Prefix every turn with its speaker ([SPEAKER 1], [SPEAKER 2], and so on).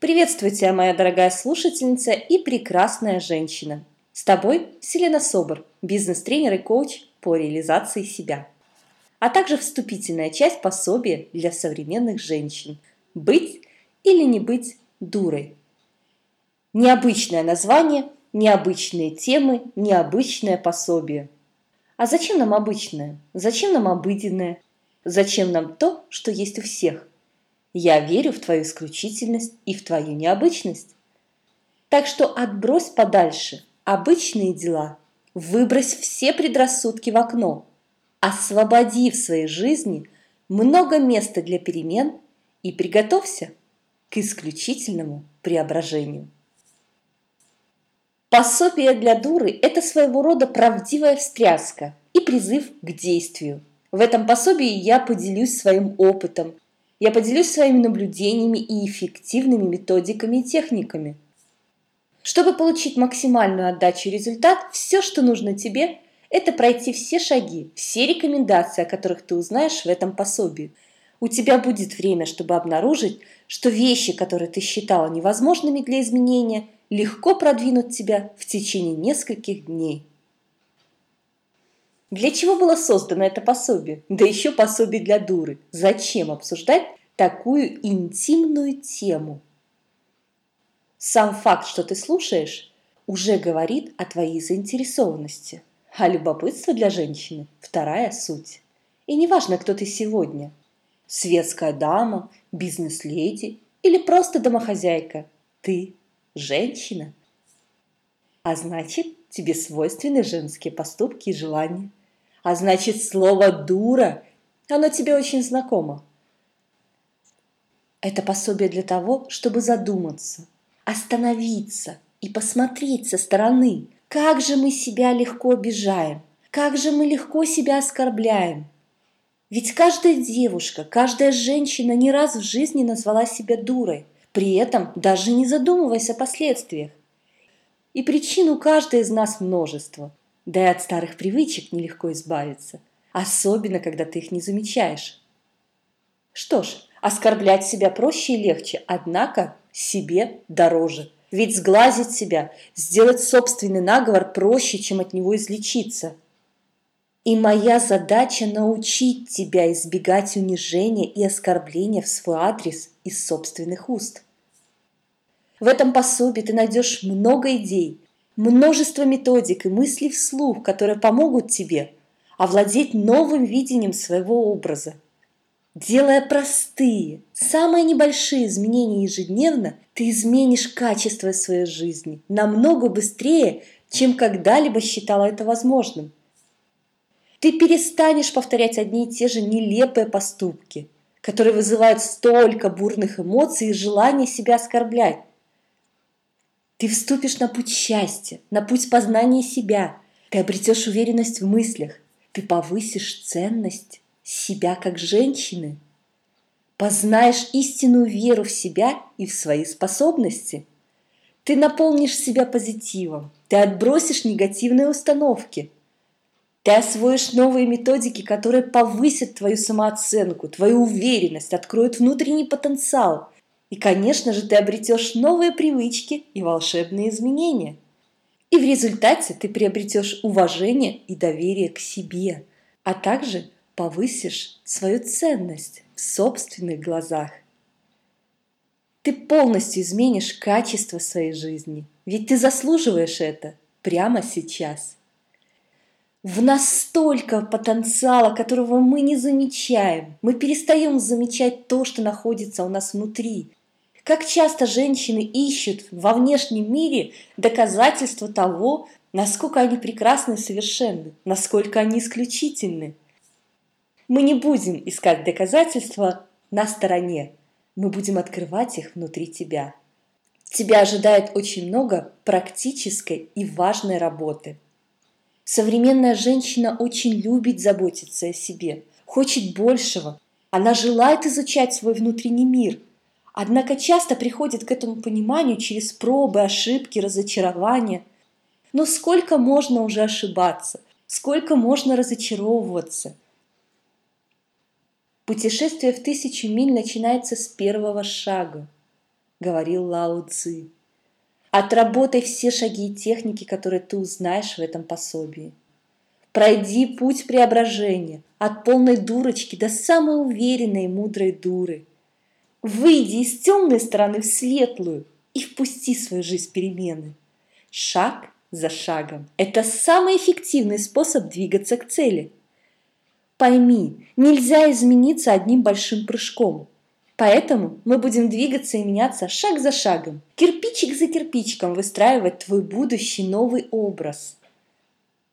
[SPEAKER 1] Приветствую тебя, моя дорогая слушательница и прекрасная женщина. С тобой Селена Собор, бизнес-тренер и коуч по реализации себя. А также вступительная часть пособия для современных женщин «Быть или не быть дурой». Необычное название, необычные темы, необычное пособие. А зачем нам обычное? Зачем нам обыденное? Зачем нам то, что есть у всех? Я верю в твою исключительность и в твою необычность. Так что отбрось подальше обычные дела, выбрось все предрассудки в окно, освободи в своей жизни много места для перемен и приготовься к исключительному преображению. Пособие для дуры – это своего рода правдивая встряска и призыв к действию. В этом пособии я поделюсь своим опытом – я поделюсь своими наблюдениями и эффективными методиками и техниками. Чтобы получить максимальную отдачу и результат, все, что нужно тебе, это пройти все шаги, все рекомендации, о которых ты узнаешь в этом пособии. У тебя будет время, чтобы обнаружить, что вещи, которые ты считала невозможными для изменения, легко продвинут тебя в течение нескольких дней. Для чего было создано это пособие? Да еще пособие для дуры. Зачем обсуждать такую интимную тему? Сам факт, что ты слушаешь, уже говорит о твоей заинтересованности. А любопытство для женщины – вторая суть. И неважно, кто ты сегодня – светская дама, бизнес-леди или просто домохозяйка – ты – женщина. А значит, тебе свойственны женские поступки и желания. А значит, слово «дура» оно тебе очень знакомо. Это пособие для того, чтобы задуматься, остановиться и посмотреть со стороны, как же мы себя легко обижаем, как же мы легко себя оскорбляем. Ведь каждая девушка, каждая женщина не раз в жизни назвала себя дурой, при этом даже не задумываясь о последствиях. И причин у каждой из нас множество. Да и от старых привычек нелегко избавиться, особенно когда ты их не замечаешь. Что ж, оскорблять себя проще и легче, однако себе дороже. Ведь сглазить себя, сделать собственный наговор проще, чем от него излечиться. И моя задача научить тебя избегать унижения и оскорбления в свой адрес из собственных уст. В этом пособии ты найдешь много идей, множество методик и мыслей вслух, которые помогут тебе овладеть новым видением своего образа. Делая простые, самые небольшие изменения ежедневно, ты изменишь качество своей жизни намного быстрее, чем когда-либо считала это возможным. Ты перестанешь повторять одни и те же нелепые поступки, которые вызывают столько бурных эмоций и желания себя оскорблять. Ты вступишь на путь счастья, на путь познания себя. Ты обретешь уверенность в мыслях. Ты повысишь ценность себя как женщины. Познаешь истинную веру в себя и в свои способности. Ты наполнишь себя позитивом. Ты отбросишь негативные установки. Ты освоишь новые методики, которые повысят твою самооценку, твою уверенность, откроют внутренний потенциал – и, конечно же, ты обретешь новые привычки и волшебные изменения. И в результате ты приобретешь уважение и доверие к себе, а также повысишь свою ценность в собственных глазах. Ты полностью изменишь качество своей жизни, ведь ты заслуживаешь это прямо сейчас. В нас столько потенциала, которого мы не замечаем. Мы перестаем замечать то, что находится у нас внутри. Как часто женщины ищут во внешнем мире доказательства того, насколько они прекрасны и совершенны, насколько они исключительны. Мы не будем искать доказательства на стороне, мы будем открывать их внутри тебя. Тебя ожидает очень много практической и важной работы. Современная женщина очень любит заботиться о себе, хочет большего. Она желает изучать свой внутренний мир – Однако часто приходит к этому пониманию через пробы, ошибки, разочарования. Но сколько можно уже ошибаться? Сколько можно разочаровываться? Путешествие в тысячу миль начинается с первого шага. говорил Лао Цзи. Отработай все шаги и техники, которые ты узнаешь в этом пособии. Пройди путь преображения от полной дурочки до самой уверенной и мудрой дуры. Выйди из темной стороны в светлую и впусти в свою жизнь перемены. Шаг за шагом. Это самый эффективный способ двигаться к цели. Пойми, нельзя измениться одним большим прыжком. Поэтому мы будем двигаться и меняться шаг за шагом, кирпичик за кирпичиком выстраивать твой будущий новый образ.